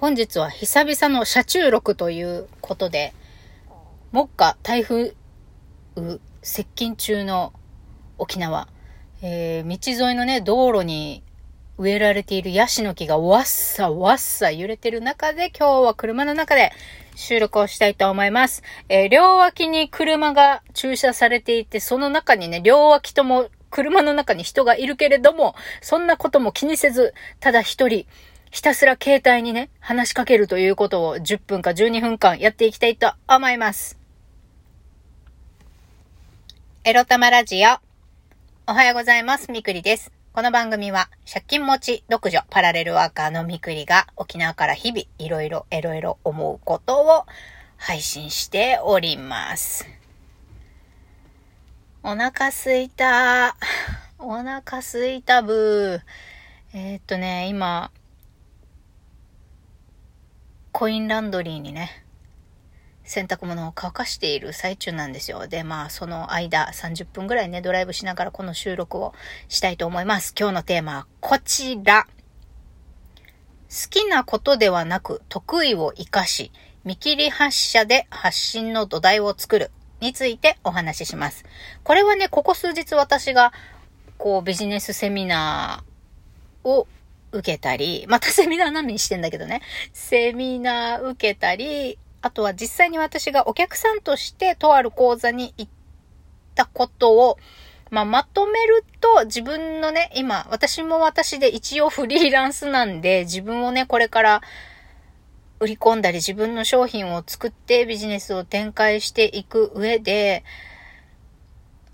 本日は久々の車中録ということで、目下台風接近中の沖縄、えー、道沿いのね、道路に植えられているヤシの木がわっさわっさ揺れてる中で今日は車の中で収録をしたいと思います。えー、両脇に車が駐車されていて、その中にね、両脇とも車の中に人がいるけれども、そんなことも気にせず、ただ一人、ひたすら携帯にね、話しかけるということを10分か12分間やっていきたいと思います。エロ玉ラジオ。おはようございます。みくりです。この番組は、借金持ち、独女、パラレルワーカーのみくりが、沖縄から日々、いろいろ、エロエロ思うことを配信しております。お腹すいた。お腹すいたブー。えー、っとね、今、コインランドリーにね、洗濯物を乾かしている最中なんですよ。で、まあ、その間、30分ぐらいね、ドライブしながらこの収録をしたいと思います。今日のテーマはこちら。好きなことではなく、得意を活かし、見切り発車で発信の土台を作るについてお話しします。これはね、ここ数日私が、こう、ビジネスセミナーを受けたり、また セミナー並みにしてんだけどね、セミナー受けたり、あとは実際に私がお客さんとしてとある講座に行ったことを、まあ、まとめると自分のね、今、私も私で一応フリーランスなんで、自分をね、これから売り込んだり自分の商品を作ってビジネスを展開していく上で、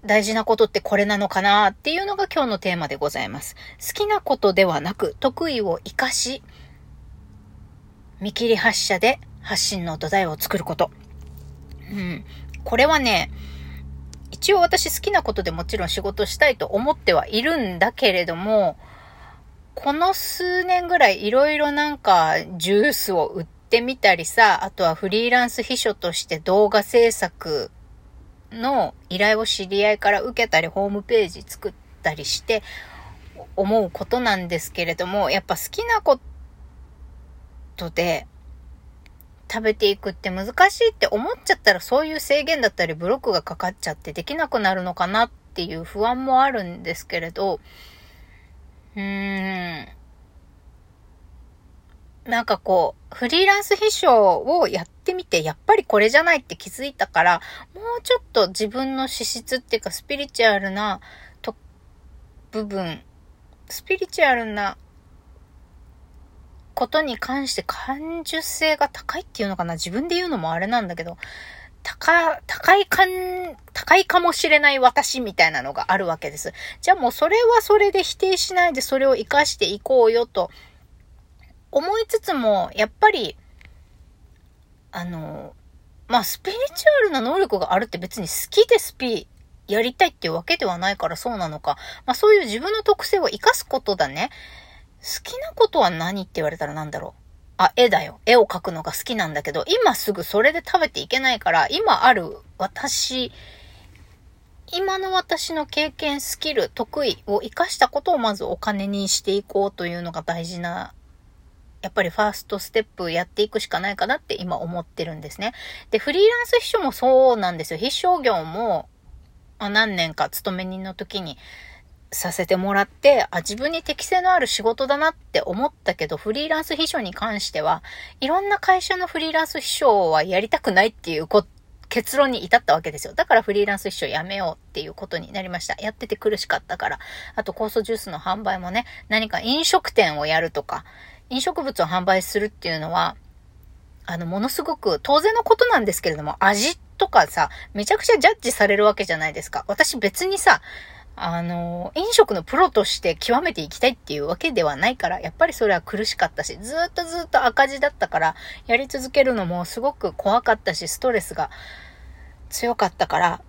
大事なことってこれなのかなっていうのが今日のテーマでございます。好きなことではなく、得意を活かし、見切り発車で発信の土台を作ること。うん。これはね、一応私好きなことでもちろん仕事したいと思ってはいるんだけれども、この数年ぐらいいろいろなんかジュースを売ってみたりさ、あとはフリーランス秘書として動画制作の依頼を知り合いから受けたり、ホームページ作ったりして思うことなんですけれども、やっぱ好きなことで食べていくって難しいって思っちゃったらそういう制限だったりブロックがかかっちゃってできなくなるのかなっていう不安もあるんですけれど、うーん。なんかこう、フリーランス秘書をやってみて、やっぱりこれじゃないって気づいたから、もうちょっと自分の資質っていうか、スピリチュアルなと部分、スピリチュアルなことに関して感受性が高いっていうのかな自分で言うのもあれなんだけど、高、高いかん、高いかもしれない私みたいなのがあるわけです。じゃあもうそれはそれで否定しないでそれを活かしていこうよと思いつつも、やっぱり、あの、まあ、スピリチュアルな能力があるって別に好きでスピやりたいっていうわけではないからそうなのか。まあ、そういう自分の特性を活かすことだね。好きなことは何って言われたらなんだろう。あ、絵だよ。絵を描くのが好きなんだけど、今すぐそれで食べていけないから、今ある私、今の私の経験、スキル、得意を活かしたことをまずお金にしていこうというのが大事なやっぱりファーストステップやっていくしかないかなって今思ってるんですね。で、フリーランス秘書もそうなんですよ。必勝業も、何年か勤め人の時にさせてもらって、あ、自分に適性のある仕事だなって思ったけど、フリーランス秘書に関しては、いろんな会社のフリーランス秘書はやりたくないっていうこ結論に至ったわけですよ。だからフリーランス秘書やめようっていうことになりました。やってて苦しかったから。あと酵素ジュースの販売もね、何か飲食店をやるとか、飲食物を販売するっていうのは、あの、ものすごく当然のことなんですけれども、味とかさ、めちゃくちゃジャッジされるわけじゃないですか。私別にさ、あの、飲食のプロとして極めていきたいっていうわけではないから、やっぱりそれは苦しかったし、ずっとずっと赤字だったから、やり続けるのもすごく怖かったし、ストレスが強かったから、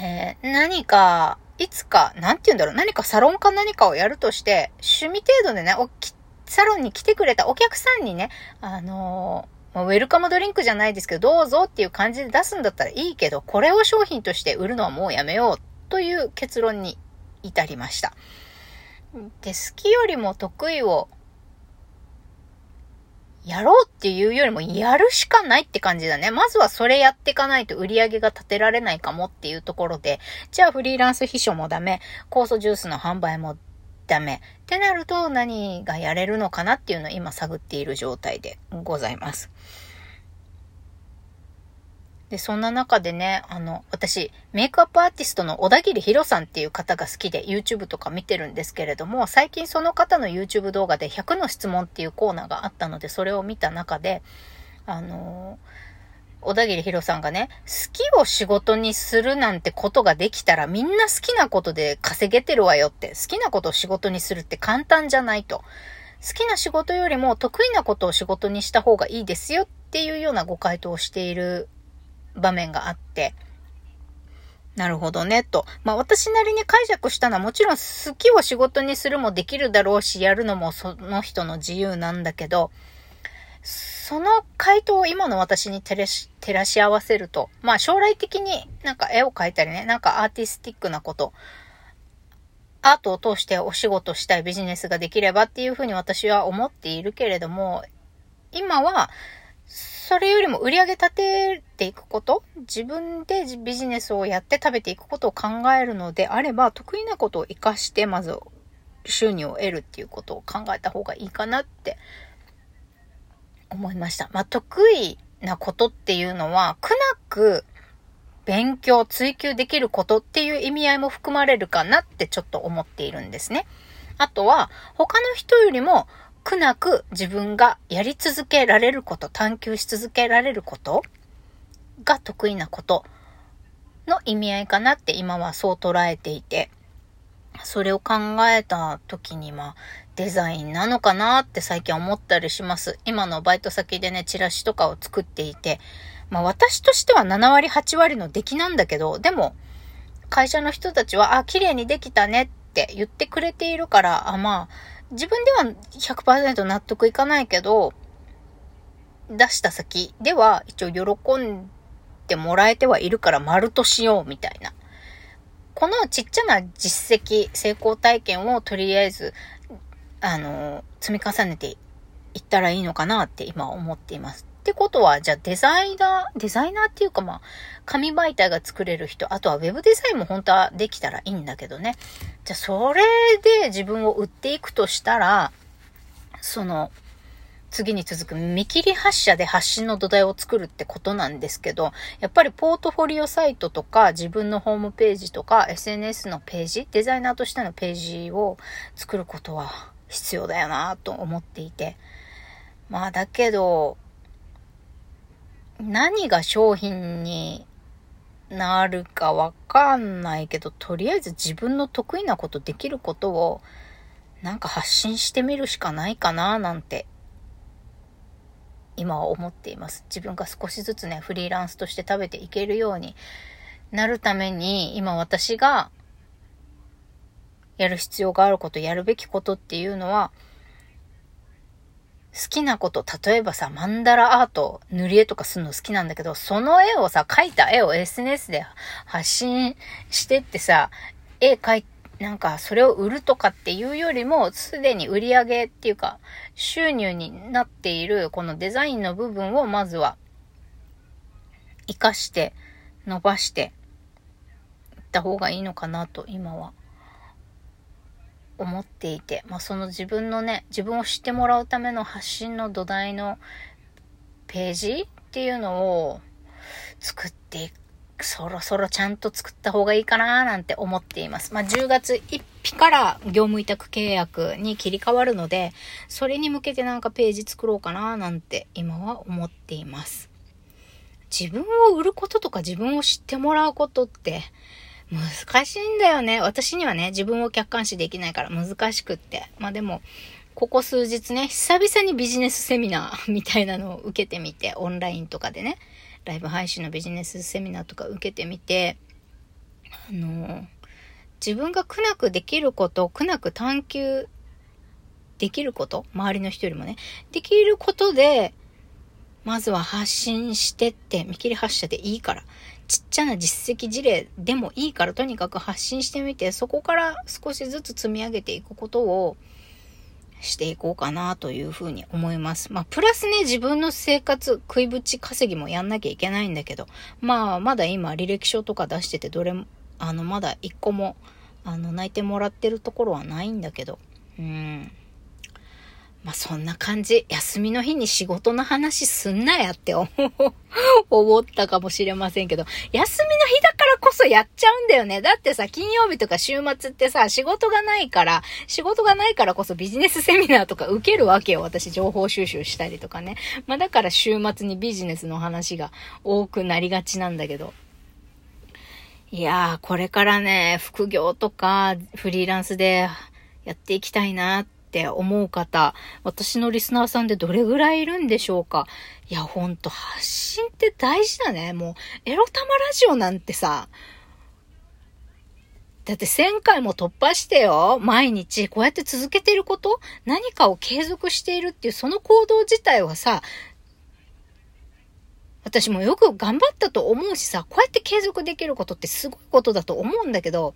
えー、何か、いつか、なんて言うんだろう、何かサロンか何かをやるとして、趣味程度でね、サロンに来てくれたお客さんにね、あのー、ウェルカムドリンクじゃないですけど、どうぞっていう感じで出すんだったらいいけど、これを商品として売るのはもうやめようという結論に至りました。で、好きよりも得意をやろうっていうよりもやるしかないって感じだね。まずはそれやっていかないと売り上げが立てられないかもっていうところで、じゃあフリーランス秘書もダメ、酵素ジュースの販売もダメ。ってなると何がやれるのかなっていうのを今探っている状態でございます。で、そんな中でね、あの、私、メイクアップアーティストの小田切ヒロさんっていう方が好きで YouTube とか見てるんですけれども、最近その方の YouTube 動画で100の質問っていうコーナーがあったので、それを見た中で、あの小田切ヒロさんがね、好きを仕事にするなんてことができたらみんな好きなことで稼げてるわよって、好きなことを仕事にするって簡単じゃないと。好きな仕事よりも得意なことを仕事にした方がいいですよっていうようなご回答をしている場面があって、なるほどね、と。まあ私なりに解釈したのはもちろん好きを仕事にするもできるだろうし、やるのもその人の自由なんだけど、その回答を今の私に照らし、照らし合わせると、まあ将来的になんか絵を描いたりね、なんかアーティスティックなこと、アートを通してお仕事したいビジネスができればっていうふうに私は思っているけれども、今はそれよりも売り上げ立てていくこと、自分でビジネスをやって食べていくことを考えるのであれば、得意なことを活かして、まず収入を得るっていうことを考えた方がいいかなって思いました。まあ、得意なことっていうのは、苦なく勉強、追求できることっていう意味合いも含まれるかなってちょっと思っているんですね。あとは、他の人よりも苦なく自分がやり続けられること、探求し続けられることが得意なことの意味合いかなって今はそう捉えていて、それを考えた時にまあデザインなのかなって最近思ったりします。今のバイト先でね、チラシとかを作っていて、まあ私としては7割8割の出来なんだけど、でも会社の人たちは、あ、綺麗にできたねって言ってくれているから、あ、まあ自分では100%納得いかないけど、出した先では一応喜んでもらえてはいるから丸としようみたいな。このちっちゃな実績、成功体験をとりあえず、あの、積み重ねていったらいいのかなって今思っています。ってことは、じゃあデザイナー、デザイナーっていうかまあ、紙媒体が作れる人、あとはウェブデザインも本当はできたらいいんだけどね。じゃあそれで自分を売っていくとしたら、その、次に続く見切り発車で発信の土台を作るってことなんですけど、やっぱりポートフォリオサイトとか自分のホームページとか SNS のページ、デザイナーとしてのページを作ることは必要だよなと思っていて。まあだけど、何が商品になるかわかんないけど、とりあえず自分の得意なこと、できることを、なんか発信してみるしかないかな、なんて、今は思っています。自分が少しずつね、フリーランスとして食べていけるようになるために、今私が、やる必要があること、やるべきことっていうのは、好きなこと、例えばさ、マンダラアート、塗り絵とかするの好きなんだけど、その絵をさ、描いた絵を SNS で発信してってさ、絵描い、なんかそれを売るとかっていうよりも、すでに売り上げっていうか、収入になっているこのデザインの部分をまずは、活かして、伸ばして、いった方がいいのかなと、今は。思っていて、まあ、その自分のね、自分を知ってもらうための発信の土台のページっていうのを作っていく。そろそろちゃんと作った方がいいかななんて思っています。まあ、10月1日から業務委託契約に切り替わるので、それに向けてなんかページ作ろうかななんて今は思っています。自分を売ることとか自分を知ってもらうことって難しいんだよね。私にはね、自分を客観視できないから難しくって。まあでも、ここ数日ね、久々にビジネスセミナー みたいなのを受けてみて、オンラインとかでね、ライブ配信のビジネスセミナーとか受けてみて、あの、自分が苦なくできること、苦なく探求できること、周りの人よりもね、できることで、まずは発信してって、見切り発車でいいから。ちっちゃな実績事例でもいいからとにかく発信してみて、そこから少しずつ積み上げていくことをしていこうかなというふうに思います。まあ、プラスね、自分の生活、食いぶち稼ぎもやんなきゃいけないんだけど、まあ、まだ今履歴書とか出してて、どれも、あの、まだ一個も、あの、泣いてもらってるところはないんだけど、うん。まあ、そんな感じ。休みの日に仕事の話すんなやって思ったかもしれませんけど、休みの日だからこそやっちゃうんだよね。だってさ、金曜日とか週末ってさ、仕事がないから、仕事がないからこそビジネスセミナーとか受けるわけよ。私情報収集したりとかね。まあ、だから週末にビジネスの話が多くなりがちなんだけど。いやー、これからね、副業とかフリーランスでやっていきたいなってって思う方、私のリスナーさんでどれぐらいいるんでしょうか？いや、ほんと、発信って大事だね。もう、エロ玉ラジオなんてさ、だって1000回も突破してよ。毎日こうやって続けてること？何かを継続しているっていうその行動自体はさ、私もよく頑張ったと思うしさ、こうやって継続できることってすごいことだと思うんだけど、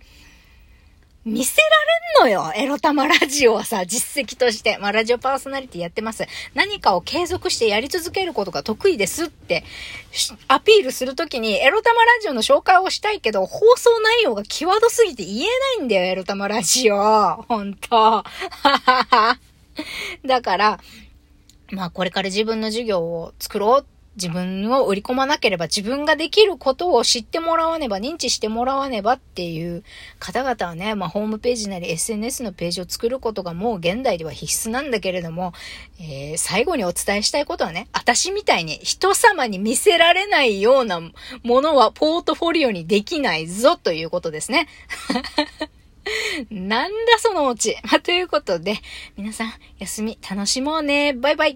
見せられんのよエロ玉ラジオはさ、実績として。まあ、ラジオパーソナリティやってます。何かを継続してやり続けることが得意ですって、アピールするときに、エロ玉ラジオの紹介をしたいけど、放送内容が際どすぎて言えないんだよ、エロ玉ラジオ。ほんと。はははだから、まあこれから自分の授業を作ろう自分を売り込まなければ自分ができることを知ってもらわねば、認知してもらわねばっていう方々はね、まあホームページなり SNS のページを作ることがもう現代では必須なんだけれども、えー、最後にお伝えしたいことはね、私みたいに人様に見せられないようなものはポートフォリオにできないぞということですね。なんだそのオチ。まあ、ということで、皆さん、休み楽しもうね。バイバイ。